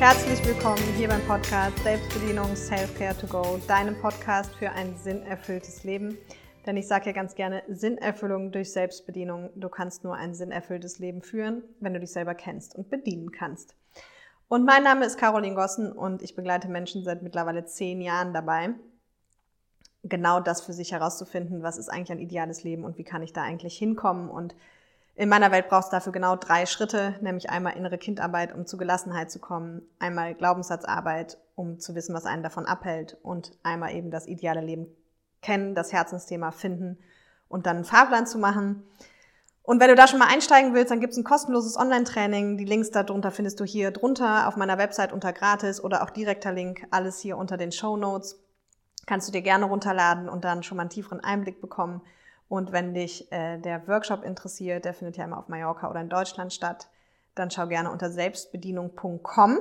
Herzlich willkommen hier beim Podcast Selbstbedienung Self-Care to Go, deinem Podcast für ein sinnerfülltes Leben. Denn ich sage ja ganz gerne, Sinnerfüllung durch Selbstbedienung. Du kannst nur ein sinnerfülltes Leben führen, wenn du dich selber kennst und bedienen kannst. Und mein Name ist Caroline Gossen und ich begleite Menschen seit mittlerweile zehn Jahren dabei, genau das für sich herauszufinden, was ist eigentlich ein ideales Leben und wie kann ich da eigentlich hinkommen und in meiner Welt brauchst du dafür genau drei Schritte, nämlich einmal innere Kindarbeit, um zu Gelassenheit zu kommen, einmal Glaubenssatzarbeit, um zu wissen, was einen davon abhält und einmal eben das ideale Leben kennen, das Herzensthema finden und dann einen Fahrplan zu machen. Und wenn du da schon mal einsteigen willst, dann gibt es ein kostenloses Online-Training. Die Links darunter findest du hier drunter auf meiner Website unter gratis oder auch direkter Link, alles hier unter den Show Notes. Kannst du dir gerne runterladen und dann schon mal einen tieferen Einblick bekommen und wenn dich äh, der Workshop interessiert, der findet ja immer auf Mallorca oder in Deutschland statt, dann schau gerne unter selbstbedienung.com.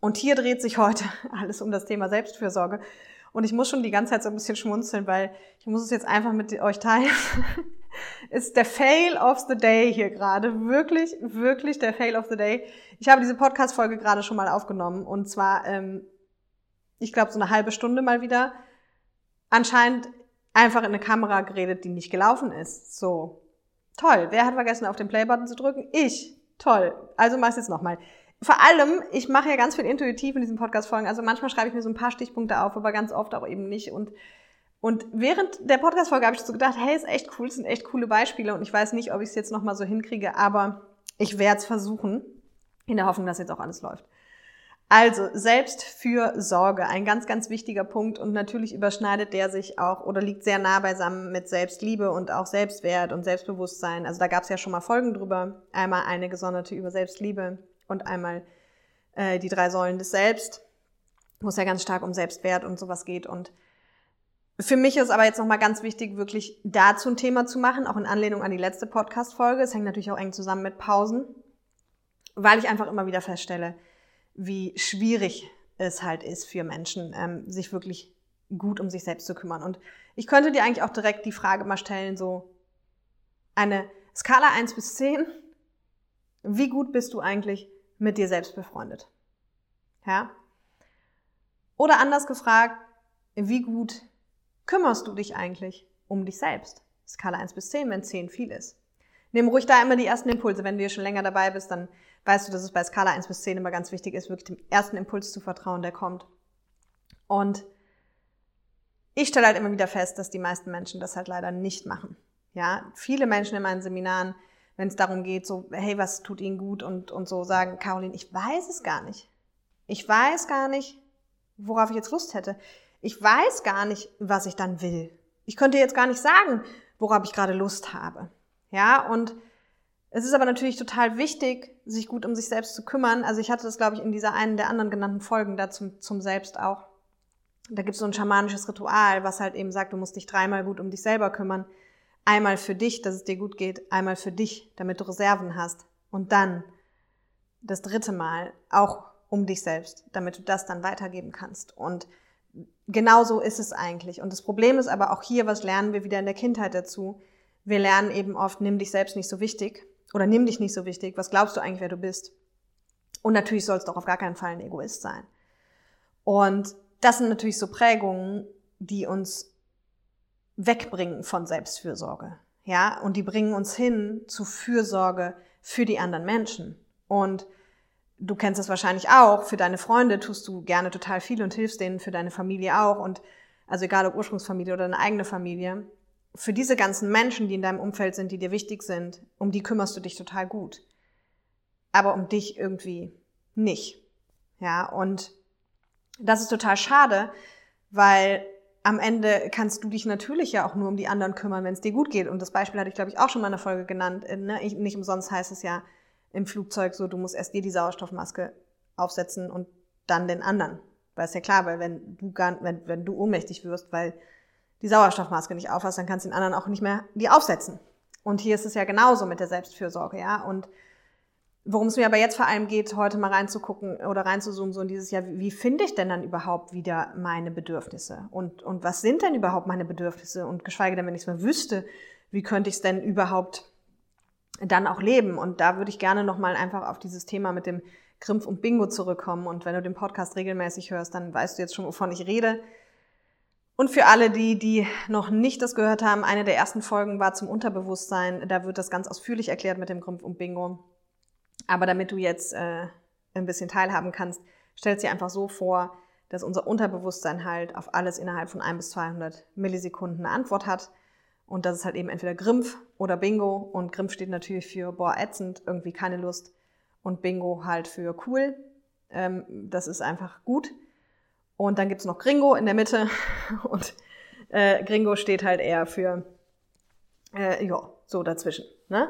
Und hier dreht sich heute alles um das Thema Selbstfürsorge. Und ich muss schon die ganze Zeit so ein bisschen schmunzeln, weil ich muss es jetzt einfach mit euch teilen. ist der Fail of the Day hier gerade. Wirklich, wirklich der Fail of the Day. Ich habe diese Podcast-Folge gerade schon mal aufgenommen. Und zwar, ähm, ich glaube, so eine halbe Stunde mal wieder. Anscheinend einfach in eine Kamera geredet, die nicht gelaufen ist. So. Toll. Wer hat vergessen, auf den Play-Button zu drücken? Ich. Toll. Also mach es jetzt nochmal. Vor allem, ich mache ja ganz viel intuitiv in diesen Podcast-Folgen. Also manchmal schreibe ich mir so ein paar Stichpunkte auf, aber ganz oft auch eben nicht. Und, und während der Podcast-Folge habe ich so gedacht, hey, ist echt cool, sind echt coole Beispiele. Und ich weiß nicht, ob ich es jetzt nochmal so hinkriege, aber ich werde es versuchen. In der Hoffnung, dass jetzt auch alles läuft. Also Selbstfürsorge, ein ganz, ganz wichtiger Punkt und natürlich überschneidet der sich auch oder liegt sehr nah beisammen mit Selbstliebe und auch Selbstwert und Selbstbewusstsein. Also da gab es ja schon mal Folgen drüber. Einmal eine gesonderte über Selbstliebe und einmal äh, die drei Säulen des Selbst, wo es ja ganz stark um Selbstwert und sowas geht. Und für mich ist aber jetzt nochmal ganz wichtig, wirklich dazu ein Thema zu machen, auch in Anlehnung an die letzte Podcast-Folge. Es hängt natürlich auch eng zusammen mit Pausen, weil ich einfach immer wieder feststelle, wie schwierig es halt ist für Menschen, ähm, sich wirklich gut um sich selbst zu kümmern. Und ich könnte dir eigentlich auch direkt die Frage mal stellen, so eine Skala 1 bis 10, wie gut bist du eigentlich mit dir selbst befreundet? Ja? Oder anders gefragt, wie gut kümmerst du dich eigentlich um dich selbst? Skala 1 bis 10, wenn 10 viel ist. Nimm ruhig da immer die ersten Impulse. Wenn du hier schon länger dabei bist, dann weißt du, dass es bei Skala 1 bis 10 immer ganz wichtig ist, wirklich dem ersten Impuls zu vertrauen, der kommt. Und ich stelle halt immer wieder fest, dass die meisten Menschen das halt leider nicht machen. Ja, viele Menschen in meinen Seminaren, wenn es darum geht, so, hey, was tut ihnen gut und, und so sagen, Caroline, ich weiß es gar nicht. Ich weiß gar nicht, worauf ich jetzt Lust hätte. Ich weiß gar nicht, was ich dann will. Ich könnte jetzt gar nicht sagen, worauf ich gerade Lust habe. Ja, und es ist aber natürlich total wichtig, sich gut um sich selbst zu kümmern. Also ich hatte das, glaube ich, in dieser einen der anderen genannten Folgen da zum, zum Selbst auch. Da gibt es so ein schamanisches Ritual, was halt eben sagt, du musst dich dreimal gut um dich selber kümmern. Einmal für dich, dass es dir gut geht, einmal für dich, damit du Reserven hast. Und dann das dritte Mal auch um dich selbst, damit du das dann weitergeben kannst. Und genau so ist es eigentlich. Und das Problem ist aber auch hier, was lernen wir wieder in der Kindheit dazu? Wir lernen eben oft, nimm dich selbst nicht so wichtig oder nimm dich nicht so wichtig. Was glaubst du eigentlich, wer du bist? Und natürlich sollst du auch auf gar keinen Fall ein Egoist sein. Und das sind natürlich so Prägungen, die uns wegbringen von Selbstfürsorge. Ja, und die bringen uns hin zu Fürsorge für die anderen Menschen. Und du kennst es wahrscheinlich auch. Für deine Freunde tust du gerne total viel und hilfst denen, für deine Familie auch. Und also egal ob Ursprungsfamilie oder deine eigene Familie für diese ganzen Menschen, die in deinem Umfeld sind, die dir wichtig sind, um die kümmerst du dich total gut. Aber um dich irgendwie nicht. Ja, und das ist total schade, weil am Ende kannst du dich natürlich ja auch nur um die anderen kümmern, wenn es dir gut geht. Und das Beispiel hatte ich, glaube ich, auch schon mal in der Folge genannt. Äh, ne? Ich, nicht umsonst heißt es ja im Flugzeug so, du musst erst dir die Sauerstoffmaske aufsetzen und dann den anderen. Weil es ja klar, weil wenn du gar, wenn, wenn du ohnmächtig wirst, weil die Sauerstoffmaske nicht aufhast, dann kannst du den anderen auch nicht mehr die aufsetzen. Und hier ist es ja genauso mit der Selbstfürsorge, ja. Und worum es mir aber jetzt vor allem geht, heute mal reinzugucken oder reinzuzoomen, so in dieses Jahr, wie, finde ich denn dann überhaupt wieder meine Bedürfnisse? Und, und was sind denn überhaupt meine Bedürfnisse? Und geschweige denn, wenn ich es mal wüsste, wie könnte ich es denn überhaupt dann auch leben? Und da würde ich gerne nochmal einfach auf dieses Thema mit dem Grimpf und Bingo zurückkommen. Und wenn du den Podcast regelmäßig hörst, dann weißt du jetzt schon, wovon ich rede. Und für alle, die, die noch nicht das gehört haben, eine der ersten Folgen war zum Unterbewusstsein. Da wird das ganz ausführlich erklärt mit dem Grimpf und Bingo. Aber damit du jetzt äh, ein bisschen teilhaben kannst, stell dir einfach so vor, dass unser Unterbewusstsein halt auf alles innerhalb von ein bis 200 Millisekunden eine Antwort hat. Und das ist halt eben entweder Grimpf oder Bingo. Und Grimpf steht natürlich für, boah, ätzend, irgendwie keine Lust. Und Bingo halt für cool. Ähm, das ist einfach gut. Und dann gibt's noch Gringo in der Mitte. Und äh, Gringo steht halt eher für, äh, ja, so dazwischen. Ne?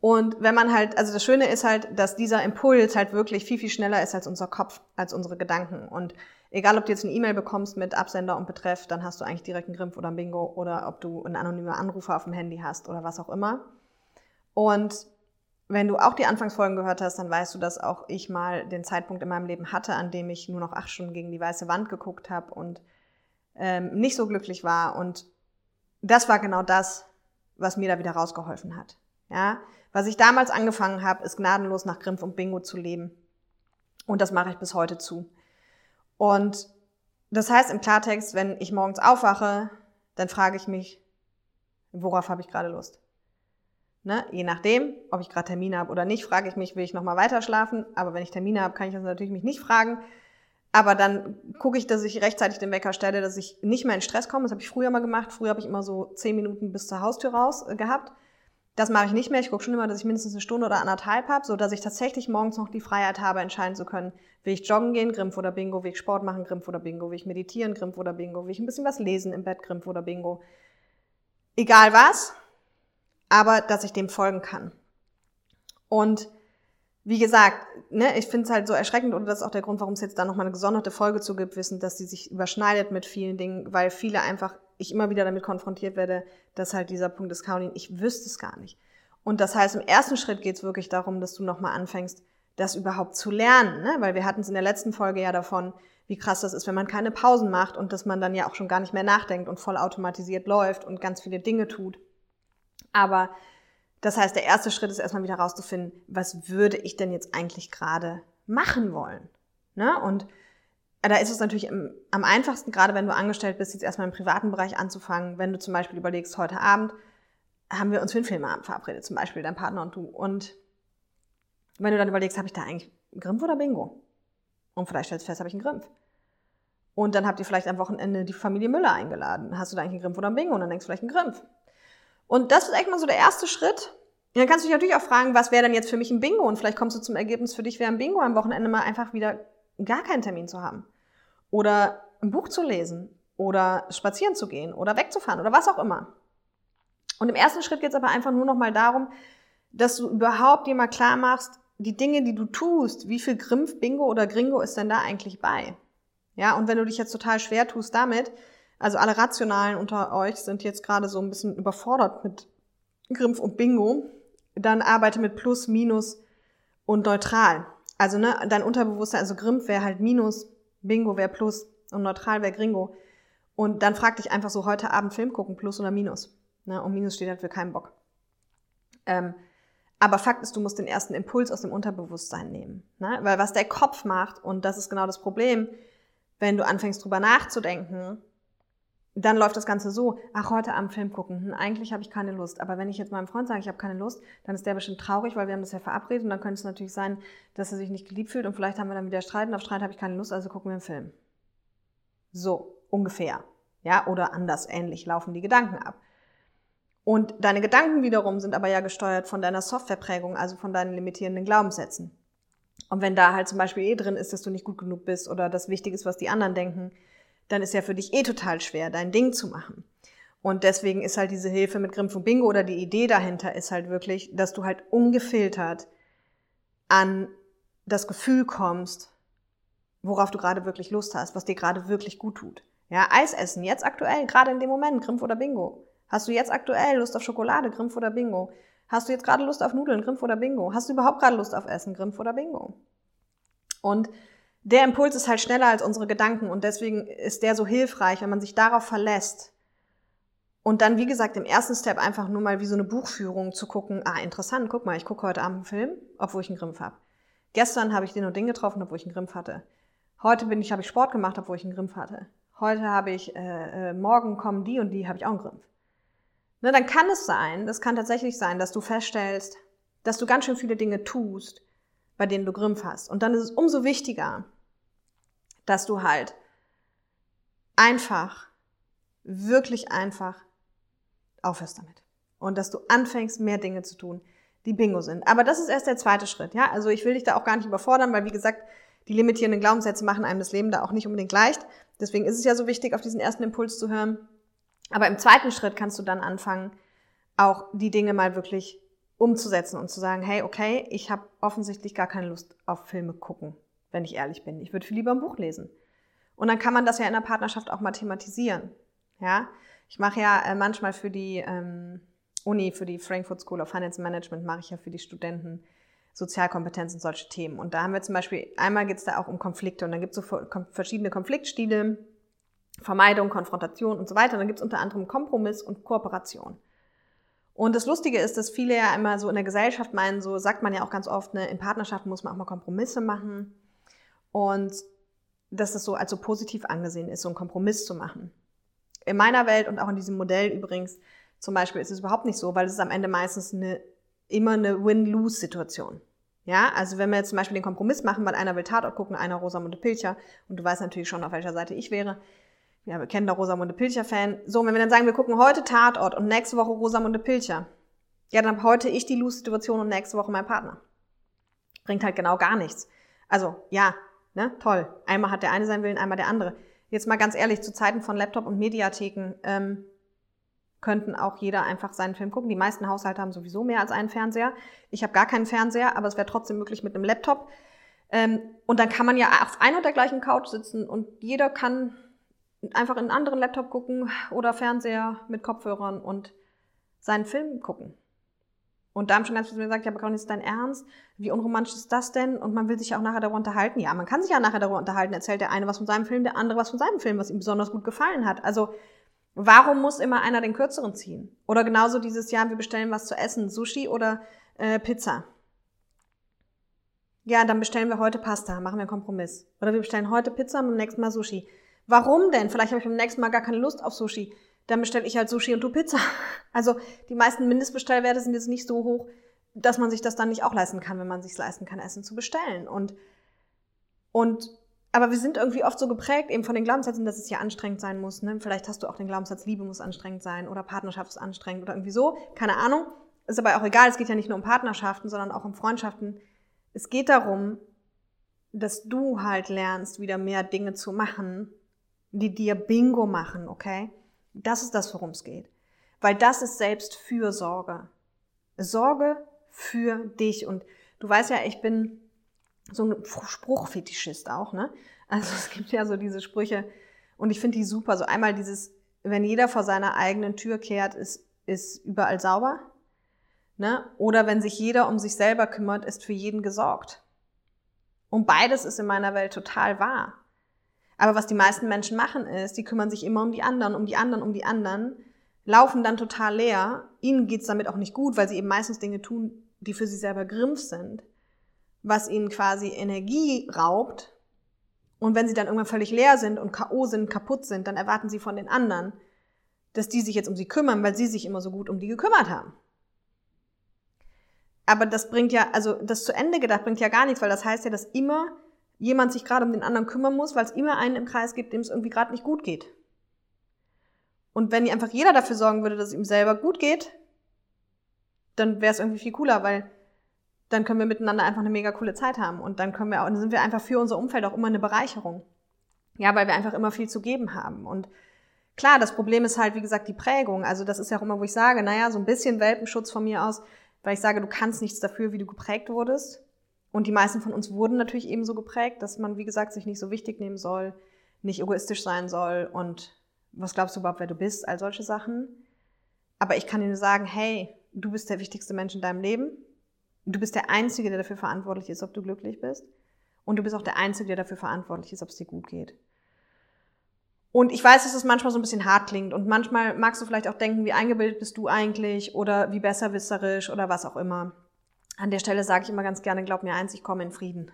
Und wenn man halt, also das Schöne ist halt, dass dieser Impuls halt wirklich viel, viel schneller ist als unser Kopf, als unsere Gedanken. Und egal, ob du jetzt eine E-Mail bekommst mit Absender und Betreff, dann hast du eigentlich direkt einen Grimpf oder ein Bingo oder ob du einen anonymen Anrufer auf dem Handy hast oder was auch immer. Und wenn du auch die Anfangsfolgen gehört hast, dann weißt du, dass auch ich mal den Zeitpunkt in meinem Leben hatte, an dem ich nur noch acht Stunden gegen die weiße Wand geguckt habe und ähm, nicht so glücklich war. Und das war genau das, was mir da wieder rausgeholfen hat. Ja, was ich damals angefangen habe, ist gnadenlos nach Grimpf und Bingo zu leben. Und das mache ich bis heute zu. Und das heißt im Klartext, wenn ich morgens aufwache, dann frage ich mich, worauf habe ich gerade Lust? Ne? Je nachdem, ob ich gerade Termine habe oder nicht, frage ich mich, will ich nochmal weiter schlafen? Aber wenn ich Termine habe, kann ich das natürlich mich nicht fragen. Aber dann gucke ich, dass ich rechtzeitig den Wecker stelle, dass ich nicht mehr in Stress komme. Das habe ich früher mal gemacht. Früher habe ich immer so zehn Minuten bis zur Haustür raus äh, gehabt. Das mache ich nicht mehr. Ich gucke schon immer, dass ich mindestens eine Stunde oder anderthalb habe, so dass ich tatsächlich morgens noch die Freiheit habe, entscheiden zu können, will ich joggen gehen, Grimpf oder Bingo, will ich Sport machen, Grimpf oder Bingo, will ich meditieren, Grimpf oder Bingo, will ich ein bisschen was lesen im Bett, Grimpf oder Bingo. Egal was, aber dass ich dem folgen kann. Und wie gesagt, ne, ich finde es halt so erschreckend und das ist auch der Grund, warum es jetzt da nochmal eine gesonderte Folge zu gibt, wissen, dass sie sich überschneidet mit vielen Dingen, weil viele einfach, ich immer wieder damit konfrontiert werde, dass halt dieser Punkt ist, Caroline, ich wüsste es gar nicht. Und das heißt, im ersten Schritt geht es wirklich darum, dass du nochmal anfängst, das überhaupt zu lernen, ne? weil wir hatten es in der letzten Folge ja davon, wie krass das ist, wenn man keine Pausen macht und dass man dann ja auch schon gar nicht mehr nachdenkt und voll automatisiert läuft und ganz viele Dinge tut. Aber das heißt, der erste Schritt ist erstmal wieder rauszufinden, was würde ich denn jetzt eigentlich gerade machen wollen? Ne? Und da ist es natürlich am einfachsten, gerade wenn du angestellt bist, jetzt erstmal im privaten Bereich anzufangen, wenn du zum Beispiel überlegst, heute Abend haben wir uns für einen Filmabend verabredet, zum Beispiel dein Partner und du. Und wenn du dann überlegst, habe ich da eigentlich Grimpf oder Bingo? Und vielleicht stellst du fest, habe ich einen Grimpf. Und dann habt ihr vielleicht am Wochenende die Familie Müller eingeladen. Hast du da eigentlich einen Grimpf oder einen Bingo? Und dann denkst du vielleicht einen Grimpf. Und das ist echt mal so der erste Schritt. Und dann kannst du dich natürlich auch fragen, was wäre denn jetzt für mich ein Bingo? Und vielleicht kommst du zum Ergebnis, für dich wäre ein Bingo am Wochenende mal einfach wieder gar keinen Termin zu haben. Oder ein Buch zu lesen. Oder spazieren zu gehen. Oder wegzufahren. Oder was auch immer. Und im ersten Schritt geht es aber einfach nur noch mal darum, dass du überhaupt dir mal klar machst, die Dinge, die du tust, wie viel Grimpf, Bingo oder Gringo ist denn da eigentlich bei? Ja, und wenn du dich jetzt total schwer tust damit, also alle Rationalen unter euch sind jetzt gerade so ein bisschen überfordert mit Grimpf und Bingo. Dann arbeite mit Plus, Minus und Neutral. Also ne, dein Unterbewusstsein, also Grimpf wäre halt Minus, Bingo wäre Plus und Neutral wäre Gringo. Und dann frag dich einfach so, heute Abend Film gucken, Plus oder Minus. Ne? Und Minus steht halt für keinen Bock. Ähm, aber Fakt ist, du musst den ersten Impuls aus dem Unterbewusstsein nehmen. Ne? Weil was der Kopf macht, und das ist genau das Problem, wenn du anfängst drüber nachzudenken, dann läuft das Ganze so, ach, heute Abend Film gucken, hm, eigentlich habe ich keine Lust. Aber wenn ich jetzt meinem Freund sage, ich habe keine Lust, dann ist der bestimmt traurig, weil wir haben das ja verabredet und dann könnte es natürlich sein, dass er sich nicht geliebt fühlt und vielleicht haben wir dann wieder Streit und auf Streit habe ich keine Lust, also gucken wir einen Film. So, ungefähr. Ja, oder anders, ähnlich laufen die Gedanken ab. Und deine Gedanken wiederum sind aber ja gesteuert von deiner Softwareprägung, also von deinen limitierenden Glaubenssätzen. Und wenn da halt zum Beispiel eh drin ist, dass du nicht gut genug bist oder das wichtig ist, was die anderen denken, dann ist ja für dich eh total schwer, dein Ding zu machen. Und deswegen ist halt diese Hilfe mit Grimpf und Bingo oder die Idee dahinter ist halt wirklich, dass du halt ungefiltert an das Gefühl kommst, worauf du gerade wirklich Lust hast, was dir gerade wirklich gut tut. Ja, Eis essen, jetzt aktuell, gerade in dem Moment, Grimpf oder Bingo. Hast du jetzt aktuell Lust auf Schokolade, Grimpf oder Bingo? Hast du jetzt gerade Lust auf Nudeln, Grimpf oder Bingo? Hast du überhaupt gerade Lust auf Essen, Grimpf oder Bingo? Und der Impuls ist halt schneller als unsere Gedanken und deswegen ist der so hilfreich, wenn man sich darauf verlässt. Und dann, wie gesagt, im ersten Step einfach nur mal wie so eine Buchführung zu gucken, ah, interessant, guck mal, ich gucke heute Abend einen Film, obwohl ich einen Grimpf habe. Gestern habe ich den und den getroffen, obwohl ich einen Grimpf hatte. Heute bin ich, habe ich Sport gemacht, obwohl ich einen Grimpf hatte. Heute habe ich, äh, äh, morgen kommen die und die, habe ich auch einen Grimpf. Ne, dann kann es sein, das kann tatsächlich sein, dass du feststellst, dass du ganz schön viele Dinge tust, bei denen du Grimpf hast. Und dann ist es umso wichtiger, dass du halt einfach, wirklich einfach aufhörst damit. Und dass du anfängst, mehr Dinge zu tun, die Bingo sind. Aber das ist erst der zweite Schritt, ja. Also ich will dich da auch gar nicht überfordern, weil wie gesagt, die limitierenden Glaubenssätze machen einem das Leben da auch nicht unbedingt leicht. Deswegen ist es ja so wichtig, auf diesen ersten Impuls zu hören. Aber im zweiten Schritt kannst du dann anfangen, auch die Dinge mal wirklich umzusetzen und zu sagen, hey, okay, ich habe offensichtlich gar keine Lust auf Filme gucken, wenn ich ehrlich bin. Ich würde viel lieber ein Buch lesen. Und dann kann man das ja in der Partnerschaft auch mal thematisieren. Ja, ich mache ja äh, manchmal für die ähm, Uni, für die Frankfurt School of Finance Management, mache ich ja für die Studenten Sozialkompetenz und solche Themen. Und da haben wir zum Beispiel, einmal geht es da auch um Konflikte und dann gibt es so verschiedene Konfliktstile, Vermeidung, Konfrontation und so weiter. Und dann gibt es unter anderem Kompromiss und Kooperation. Und das Lustige ist, dass viele ja immer so in der Gesellschaft meinen, so sagt man ja auch ganz oft, ne, in Partnerschaften muss man auch mal Kompromisse machen. Und dass das so als so positiv angesehen ist, so einen Kompromiss zu machen. In meiner Welt und auch in diesem Modell übrigens zum Beispiel ist es überhaupt nicht so, weil es ist am Ende meistens eine, immer eine Win-Lose-Situation. Ja, also wenn wir jetzt zum Beispiel den Kompromiss machen, weil einer will Tatort gucken, einer Rosamunde Pilcher und du weißt natürlich schon, auf welcher Seite ich wäre, ja, wir kennen da Rosamunde Pilcher-Fan. So, wenn wir dann sagen, wir gucken heute Tatort und nächste Woche Rosamunde Pilcher, ja, dann habe heute ich die Lose-Situation und nächste Woche mein Partner. Bringt halt genau gar nichts. Also, ja, ne, toll. Einmal hat der eine seinen Willen, einmal der andere. Jetzt mal ganz ehrlich, zu Zeiten von Laptop und Mediatheken ähm, könnten auch jeder einfach seinen Film gucken. Die meisten Haushalte haben sowieso mehr als einen Fernseher. Ich habe gar keinen Fernseher, aber es wäre trotzdem möglich mit einem Laptop. Ähm, und dann kann man ja auf einer und der gleichen Couch sitzen und jeder kann einfach in einen anderen Laptop gucken oder Fernseher mit Kopfhörern und seinen Film gucken. Und da haben schon ganz viele gesagt, ja, aber Conny, ist dein Ernst? Wie unromantisch ist das denn? Und man will sich ja auch nachher darüber unterhalten. Ja, man kann sich ja nachher darüber unterhalten. Erzählt der eine was von seinem Film, der andere was von seinem Film, was ihm besonders gut gefallen hat. Also, warum muss immer einer den kürzeren ziehen? Oder genauso dieses Jahr, wir bestellen was zu essen, Sushi oder äh, Pizza. Ja, dann bestellen wir heute Pasta, machen wir einen Kompromiss. Oder wir bestellen heute Pizza und beim nächsten Mal Sushi. Warum denn? Vielleicht habe ich beim nächsten Mal gar keine Lust auf Sushi. Dann bestelle ich halt Sushi und du Pizza. Also die meisten Mindestbestellwerte sind jetzt nicht so hoch, dass man sich das dann nicht auch leisten kann, wenn man sich leisten kann, Essen zu bestellen. Und, und aber wir sind irgendwie oft so geprägt eben von den Glaubenssätzen, dass es ja anstrengend sein muss. Ne? Vielleicht hast du auch den Glaubenssatz, Liebe muss anstrengend sein oder Partnerschaft ist anstrengend oder irgendwie so. Keine Ahnung. Ist aber auch egal. Es geht ja nicht nur um Partnerschaften, sondern auch um Freundschaften. Es geht darum, dass du halt lernst, wieder mehr Dinge zu machen, die dir Bingo machen, okay? Das ist das, worum es geht. Weil das ist Selbstfürsorge. Sorge für dich. Und du weißt ja, ich bin so ein Spruchfetischist auch, ne? Also es gibt ja so diese Sprüche und ich finde die super. So einmal dieses, wenn jeder vor seiner eigenen Tür kehrt, ist, ist überall sauber. Ne? Oder wenn sich jeder um sich selber kümmert, ist für jeden gesorgt. Und beides ist in meiner Welt total wahr. Aber was die meisten Menschen machen ist, die kümmern sich immer um die anderen, um die anderen, um die anderen, laufen dann total leer. Ihnen geht's damit auch nicht gut, weil sie eben meistens Dinge tun, die für sie selber Grimpf sind, was ihnen quasi Energie raubt. Und wenn sie dann irgendwann völlig leer sind und K.O. sind, kaputt sind, dann erwarten sie von den anderen, dass die sich jetzt um sie kümmern, weil sie sich immer so gut um die gekümmert haben. Aber das bringt ja, also das zu Ende gedacht bringt ja gar nichts, weil das heißt ja, dass immer jemand sich gerade um den anderen kümmern muss, weil es immer einen im Kreis gibt, dem es irgendwie gerade nicht gut geht. Und wenn einfach jeder dafür sorgen würde, dass es ihm selber gut geht, dann wäre es irgendwie viel cooler, weil dann können wir miteinander einfach eine mega coole Zeit haben und dann können wir auch, dann sind wir einfach für unser Umfeld auch immer eine Bereicherung. Ja, weil wir einfach immer viel zu geben haben. Und klar, das Problem ist halt, wie gesagt, die Prägung. Also das ist ja auch immer, wo ich sage, naja, so ein bisschen Welpenschutz von mir aus, weil ich sage, du kannst nichts dafür, wie du geprägt wurdest. Und die meisten von uns wurden natürlich eben so geprägt, dass man, wie gesagt, sich nicht so wichtig nehmen soll, nicht egoistisch sein soll und was glaubst du überhaupt, wer du bist, all solche Sachen. Aber ich kann dir nur sagen, hey, du bist der wichtigste Mensch in deinem Leben. Du bist der Einzige, der dafür verantwortlich ist, ob du glücklich bist. Und du bist auch der Einzige, der dafür verantwortlich ist, ob es dir gut geht. Und ich weiß, dass es manchmal so ein bisschen hart klingt und manchmal magst du vielleicht auch denken, wie eingebildet bist du eigentlich oder wie besserwisserisch oder was auch immer. An der Stelle sage ich immer ganz gerne, glaub mir eins, ich komme in Frieden.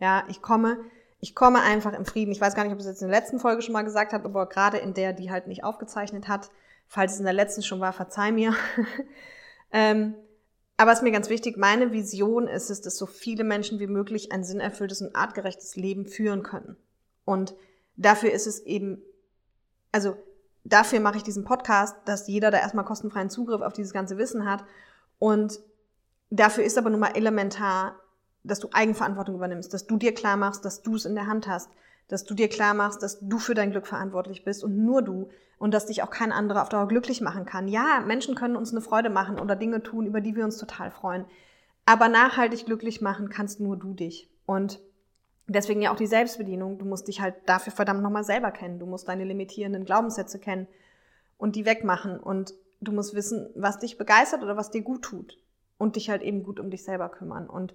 Ja, ich komme, ich komme einfach in Frieden. Ich weiß gar nicht, ob ich es jetzt in der letzten Folge schon mal gesagt habe, aber gerade in der, die halt nicht aufgezeichnet hat, falls es in der letzten schon war, verzeih mir. ähm, aber es ist mir ganz wichtig, meine Vision ist es, dass so viele Menschen wie möglich ein sinnerfülltes und artgerechtes Leben führen können. Und dafür ist es eben, also dafür mache ich diesen Podcast, dass jeder da erstmal kostenfreien Zugriff auf dieses ganze Wissen hat. Und dafür ist aber nun mal elementar, dass du Eigenverantwortung übernimmst, dass du dir klar machst, dass du es in der Hand hast, dass du dir klar machst, dass du für dein Glück verantwortlich bist und nur du und dass dich auch kein anderer auf Dauer glücklich machen kann. Ja, Menschen können uns eine Freude machen oder Dinge tun, über die wir uns total freuen. Aber nachhaltig glücklich machen kannst nur du dich. Und deswegen ja auch die Selbstbedienung. Du musst dich halt dafür verdammt nochmal selber kennen. Du musst deine limitierenden Glaubenssätze kennen und die wegmachen. Und du musst wissen, was dich begeistert oder was dir gut tut. Und dich halt eben gut um dich selber kümmern. Und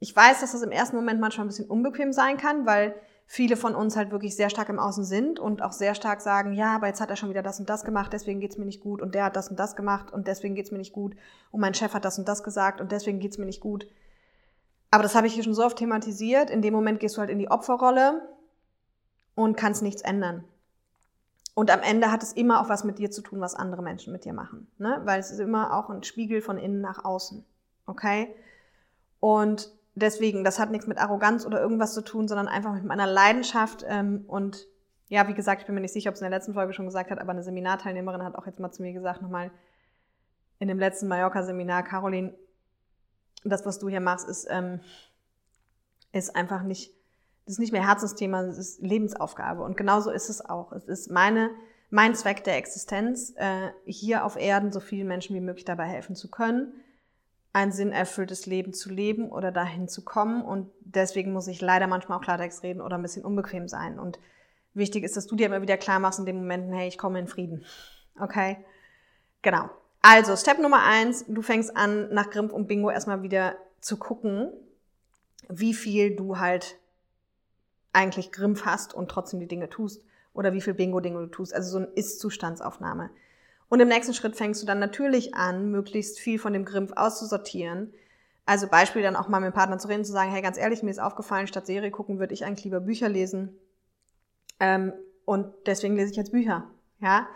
ich weiß, dass das im ersten Moment manchmal ein bisschen unbequem sein kann, weil viele von uns halt wirklich sehr stark im Außen sind und auch sehr stark sagen, ja, aber jetzt hat er schon wieder das und das gemacht, deswegen geht's mir nicht gut und der hat das und das gemacht und deswegen geht's mir nicht gut und mein Chef hat das und das gesagt und deswegen geht's mir nicht gut. Aber das habe ich hier schon so oft thematisiert. In dem Moment gehst du halt in die Opferrolle und kannst nichts ändern. Und am Ende hat es immer auch was mit dir zu tun, was andere Menschen mit dir machen. Ne? Weil es ist immer auch ein Spiegel von innen nach außen. Okay? Und deswegen, das hat nichts mit Arroganz oder irgendwas zu tun, sondern einfach mit meiner Leidenschaft. Ähm, und ja, wie gesagt, ich bin mir nicht sicher, ob es in der letzten Folge schon gesagt hat, aber eine Seminarteilnehmerin hat auch jetzt mal zu mir gesagt, nochmal in dem letzten Mallorca-Seminar, Caroline, das, was du hier machst, ist, ähm, ist einfach nicht, das ist nicht mehr Herzensthema, es ist Lebensaufgabe. Und genauso ist es auch. Es ist meine, mein Zweck der Existenz, äh, hier auf Erden so vielen Menschen wie möglich dabei helfen zu können ein sinnerfülltes Leben zu leben oder dahin zu kommen. Und deswegen muss ich leider manchmal auch Klartext reden oder ein bisschen unbequem sein. Und wichtig ist, dass du dir immer wieder klar machst in den Momenten, hey, ich komme in Frieden. Okay? Genau. Also, Step Nummer eins, du fängst an, nach Grimpf und Bingo erstmal wieder zu gucken, wie viel du halt eigentlich Grimpf hast und trotzdem die Dinge tust oder wie viel Bingo-Dinge du tust. Also so eine Ist-Zustandsaufnahme. Und im nächsten Schritt fängst du dann natürlich an, möglichst viel von dem Grimpf auszusortieren. Also Beispiel dann auch mal mit dem Partner zu reden, zu sagen, hey, ganz ehrlich, mir ist aufgefallen, statt Serie gucken, würde ich eigentlich lieber Bücher lesen. Ähm, und deswegen lese ich jetzt Bücher. Ja.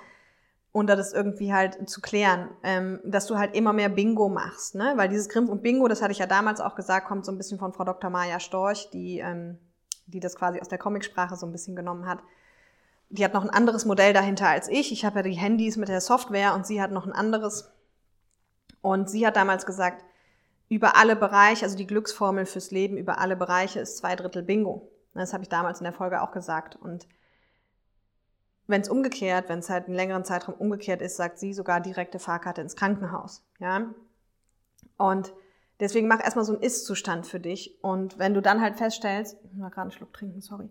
Und das irgendwie halt zu klären, ähm, dass du halt immer mehr Bingo machst, ne? Weil dieses Grimpf und Bingo, das hatte ich ja damals auch gesagt, kommt so ein bisschen von Frau Dr. Maja Storch, die, ähm, die das quasi aus der Comicsprache so ein bisschen genommen hat die hat noch ein anderes Modell dahinter als ich. Ich habe ja die Handys mit der Software und sie hat noch ein anderes. Und sie hat damals gesagt, über alle Bereiche, also die Glücksformel fürs Leben über alle Bereiche ist zwei Drittel Bingo. Das habe ich damals in der Folge auch gesagt. Und wenn es umgekehrt, wenn es halt einen längeren Zeitraum umgekehrt ist, sagt sie sogar direkte Fahrkarte ins Krankenhaus. Ja. Und deswegen mach erstmal so einen Ist-Zustand für dich. Und wenn du dann halt feststellst, ich mal gerade einen Schluck trinken, sorry.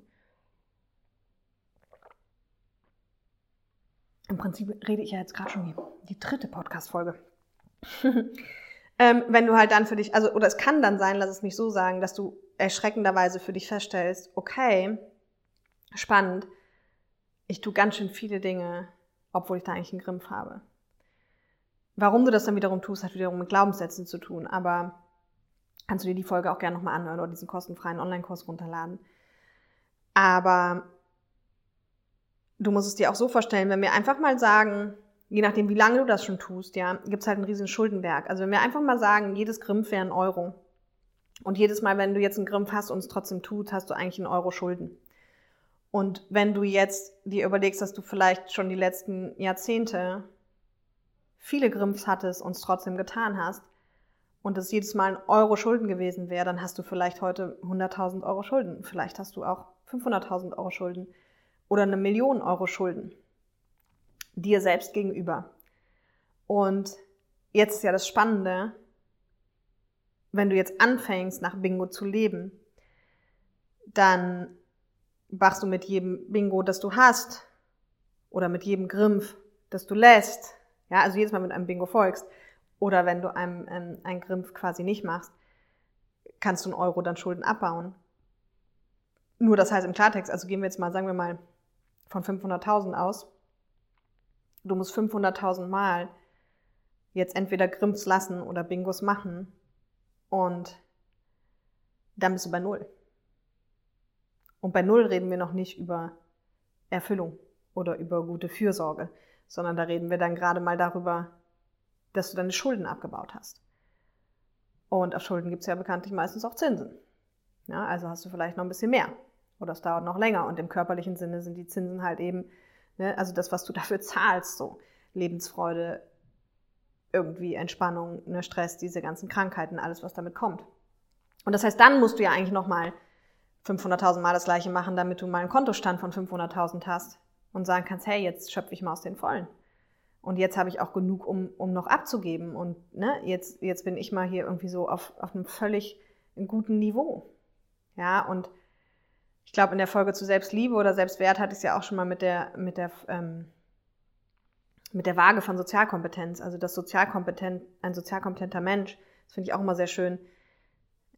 Im Prinzip rede ich ja jetzt gerade schon die, die dritte Podcast-Folge. ähm, wenn du halt dann für dich, also, oder es kann dann sein, lass es mich so sagen, dass du erschreckenderweise für dich feststellst, okay, spannend, ich tue ganz schön viele Dinge, obwohl ich da eigentlich einen Grimpf habe. Warum du das dann wiederum tust, hat wiederum mit Glaubenssätzen zu tun, aber kannst du dir die Folge auch gerne nochmal anhören oder diesen kostenfreien Online-Kurs runterladen. Aber du musst es dir auch so vorstellen, wenn wir einfach mal sagen, je nachdem, wie lange du das schon tust, ja, gibt's halt einen riesen Schuldenberg. Also wenn wir einfach mal sagen, jedes Grimpf wäre ein Euro. Und jedes Mal, wenn du jetzt einen Grimpf hast und es trotzdem tut, hast du eigentlich einen Euro Schulden. Und wenn du jetzt dir überlegst, dass du vielleicht schon die letzten Jahrzehnte viele Grimpfs hattest und es trotzdem getan hast und es jedes Mal ein Euro Schulden gewesen wäre, dann hast du vielleicht heute 100.000 Euro Schulden. Vielleicht hast du auch 500.000 Euro Schulden oder eine Million Euro Schulden dir selbst gegenüber. Und jetzt ist ja das Spannende, wenn du jetzt anfängst, nach Bingo zu leben, dann wachst du mit jedem Bingo, das du hast, oder mit jedem Grimpf, das du lässt, ja, also jedes Mal mit einem Bingo folgst, oder wenn du einem, ähm, einen Grimpf quasi nicht machst, kannst du einen Euro dann Schulden abbauen. Nur das heißt im Klartext, also gehen wir jetzt mal, sagen wir mal, von 500.000 aus. Du musst 500.000 Mal jetzt entweder Grimms lassen oder Bingos machen, Und dann bist du bei Null. Und bei Null reden wir noch nicht über Erfüllung oder über gute Fürsorge, sondern da reden wir dann gerade mal darüber, dass du deine Schulden abgebaut hast. Und auf Schulden gibt es ja bekanntlich meistens auch Zinsen. Ja, also hast du vielleicht noch ein bisschen mehr oder es dauert noch länger. Und im körperlichen Sinne sind die Zinsen halt eben, ne, also das, was du dafür zahlst, so Lebensfreude, irgendwie Entspannung, ne, Stress, diese ganzen Krankheiten, alles, was damit kommt. Und das heißt, dann musst du ja eigentlich nochmal 500.000 Mal das Gleiche machen, damit du mal einen Kontostand von 500.000 hast und sagen kannst, hey, jetzt schöpfe ich mal aus den Vollen. Und jetzt habe ich auch genug, um, um noch abzugeben. Und ne, jetzt, jetzt bin ich mal hier irgendwie so auf, auf einem völlig guten Niveau. Ja, und ich glaube, in der Folge zu Selbstliebe oder Selbstwert hatte ich es ja auch schon mal mit der, mit der, ähm, mit der Waage von Sozialkompetenz. Also das sozialkompetent, ein sozialkompetenter Mensch, das finde ich auch immer sehr schön,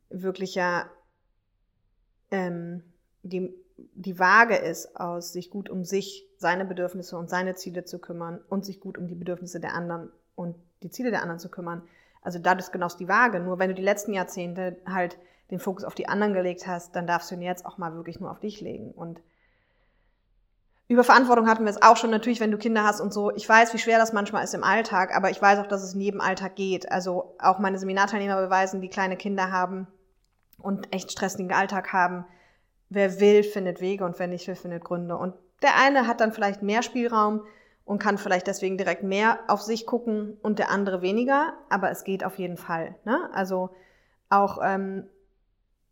wirklich ja ähm, die, die Waage ist aus, sich gut um sich, seine Bedürfnisse und seine Ziele zu kümmern und sich gut um die Bedürfnisse der anderen und die Ziele der anderen zu kümmern. Also da ist genau die Waage. Nur wenn du die letzten Jahrzehnte halt den Fokus auf die anderen gelegt hast, dann darfst du ihn jetzt auch mal wirklich nur auf dich legen. Und über Verantwortung hatten wir es auch schon, natürlich, wenn du Kinder hast und so. Ich weiß, wie schwer das manchmal ist im Alltag, aber ich weiß auch, dass es in jedem Alltag geht. Also auch meine Seminarteilnehmer beweisen, die kleine Kinder haben und echt stressigen Alltag haben. Wer will, findet Wege und wer nicht will, findet Gründe. Und der eine hat dann vielleicht mehr Spielraum und kann vielleicht deswegen direkt mehr auf sich gucken und der andere weniger, aber es geht auf jeden Fall. Ne? Also auch ähm,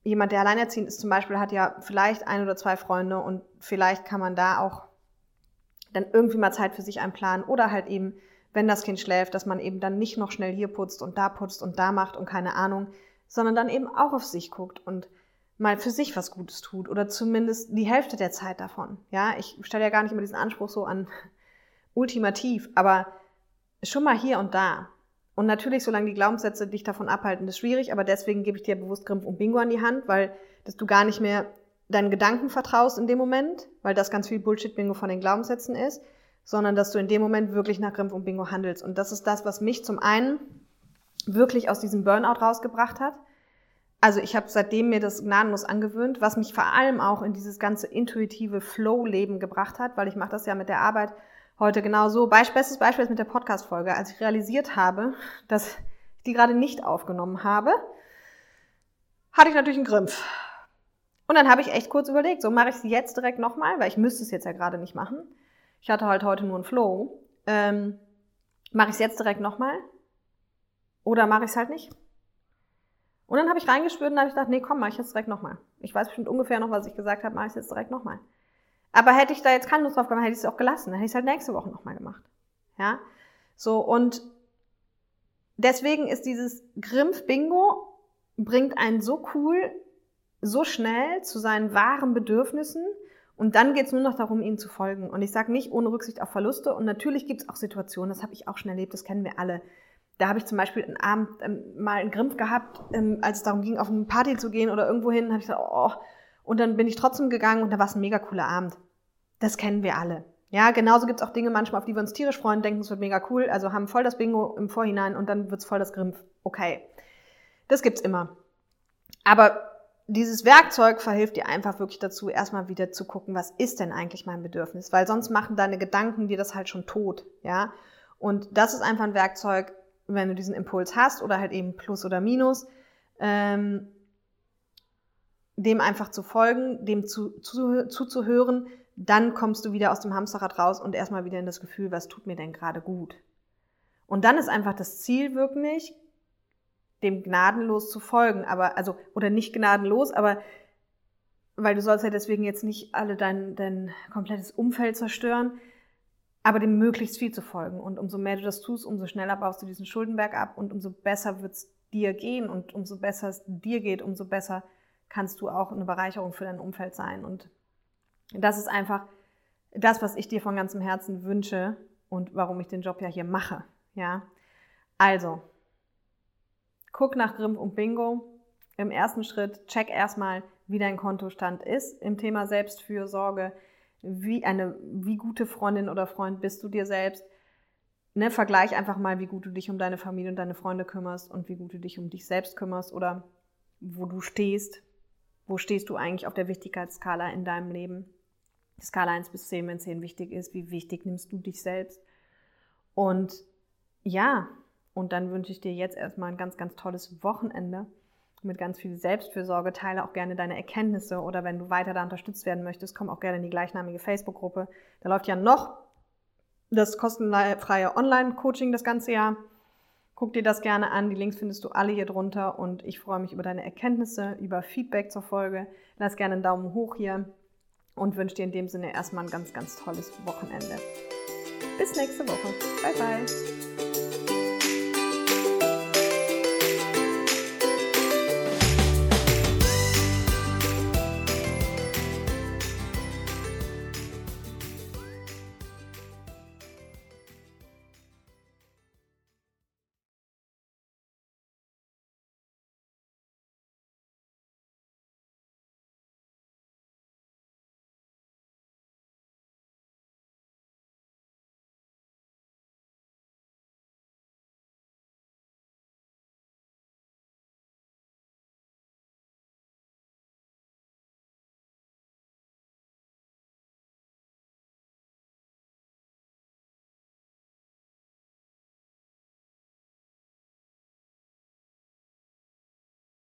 jemand, der alleinerziehend ist zum Beispiel, hat ja vielleicht ein oder zwei Freunde und vielleicht kann man da auch dann irgendwie mal Zeit für sich einplanen oder halt eben, wenn das Kind schläft, dass man eben dann nicht noch schnell hier putzt und da putzt und da macht und keine Ahnung, sondern dann eben auch auf sich guckt und mal für sich was Gutes tut oder zumindest die Hälfte der Zeit davon. Ja, ich stelle ja gar nicht immer diesen Anspruch so an ultimativ, aber schon mal hier und da. Und natürlich, solange die Glaubenssätze dich davon abhalten, ist schwierig, aber deswegen gebe ich dir bewusst Grimpf und Bingo an die Hand, weil dass du gar nicht mehr deinen Gedanken vertraust in dem Moment, weil das ganz viel Bullshit-Bingo von den Glaubenssätzen ist, sondern dass du in dem Moment wirklich nach Grimpf und Bingo handelst. Und das ist das, was mich zum einen wirklich aus diesem Burnout rausgebracht hat. Also ich habe seitdem mir das gnadenlos angewöhnt, was mich vor allem auch in dieses ganze intuitive Flow-Leben gebracht hat, weil ich mache das ja mit der Arbeit heute genau so. Bestes Beispiel ist mit der Podcast-Folge. Als ich realisiert habe, dass ich die gerade nicht aufgenommen habe, hatte ich natürlich einen Grimpf. Und dann habe ich echt kurz überlegt, so mache ich sie jetzt direkt nochmal, weil ich müsste es jetzt ja gerade nicht machen. Ich hatte halt heute nur einen Flow. Ähm, mache ich es jetzt direkt nochmal? Oder mache ich es halt nicht? Und dann habe ich reingespürt und habe ich gedacht, nee, komm, mache ich jetzt direkt nochmal. Ich weiß bestimmt ungefähr noch, was ich gesagt habe, mache ich jetzt direkt nochmal. Aber hätte ich da jetzt keine Lust drauf gemacht, hätte ich es auch gelassen. Dann hätte ich es halt nächste Woche nochmal gemacht. Ja? So, und deswegen ist dieses Grimpf-Bingo bringt einen so cool, so schnell zu seinen wahren Bedürfnissen und dann geht es nur noch darum, ihnen zu folgen. Und ich sage nicht ohne Rücksicht auf Verluste. Und natürlich gibt es auch Situationen, das habe ich auch schon erlebt, das kennen wir alle. Da habe ich zum Beispiel einen Abend ähm, mal einen Grimpf gehabt, ähm, als es darum ging, auf eine Party zu gehen oder irgendwo hin, habe ich gesagt, oh, und dann bin ich trotzdem gegangen und da war es ein mega cooler Abend. Das kennen wir alle. Ja, genauso gibt es auch Dinge manchmal, auf die wir uns tierisch freuen, denken, es wird mega cool, also haben voll das Bingo im Vorhinein und dann wird es voll das Grimpf. Okay. Das gibt's immer. Aber dieses Werkzeug verhilft dir einfach wirklich dazu, erstmal wieder zu gucken, was ist denn eigentlich mein Bedürfnis? Weil sonst machen deine Gedanken dir das halt schon tot, ja? Und das ist einfach ein Werkzeug, wenn du diesen Impuls hast oder halt eben Plus oder Minus, ähm, dem einfach zu folgen, dem zu, zu, zuzuhören, dann kommst du wieder aus dem Hamsterrad raus und erstmal wieder in das Gefühl, was tut mir denn gerade gut. Und dann ist einfach das Ziel wirklich, dem gnadenlos zu folgen, aber, also, oder nicht gnadenlos, aber, weil du sollst ja deswegen jetzt nicht alle dein, dein komplettes Umfeld zerstören, aber dem möglichst viel zu folgen. Und umso mehr du das tust, umso schneller baust du diesen Schuldenberg ab und umso besser wird es dir gehen und umso besser es dir geht, umso besser kannst du auch eine Bereicherung für dein Umfeld sein. Und das ist einfach das, was ich dir von ganzem Herzen wünsche und warum ich den Job ja hier mache. Ja, also guck nach Grimm und Bingo. Im ersten Schritt check erstmal, wie dein Kontostand ist im Thema Selbstfürsorge. Wie eine, wie gute Freundin oder Freund bist du dir selbst? ne, vergleich einfach mal, wie gut du dich um deine Familie und deine Freunde kümmerst und wie gut du dich um dich selbst kümmerst oder wo du stehst. Wo stehst du eigentlich auf der Wichtigkeitsskala in deinem Leben? Skala 1 bis 10, wenn 10 wichtig ist, wie wichtig nimmst du dich selbst? Und ja, und dann wünsche ich dir jetzt erstmal ein ganz, ganz tolles Wochenende mit ganz viel Selbstfürsorge. Teile auch gerne deine Erkenntnisse oder wenn du weiter da unterstützt werden möchtest, komm auch gerne in die gleichnamige Facebook-Gruppe. Da läuft ja noch das kostenfreie Online-Coaching das ganze Jahr. Guck dir das gerne an. Die Links findest du alle hier drunter und ich freue mich über deine Erkenntnisse, über Feedback zur Folge. Lass gerne einen Daumen hoch hier und wünsche dir in dem Sinne erstmal ein ganz, ganz tolles Wochenende. Bis nächste Woche. Bye, bye.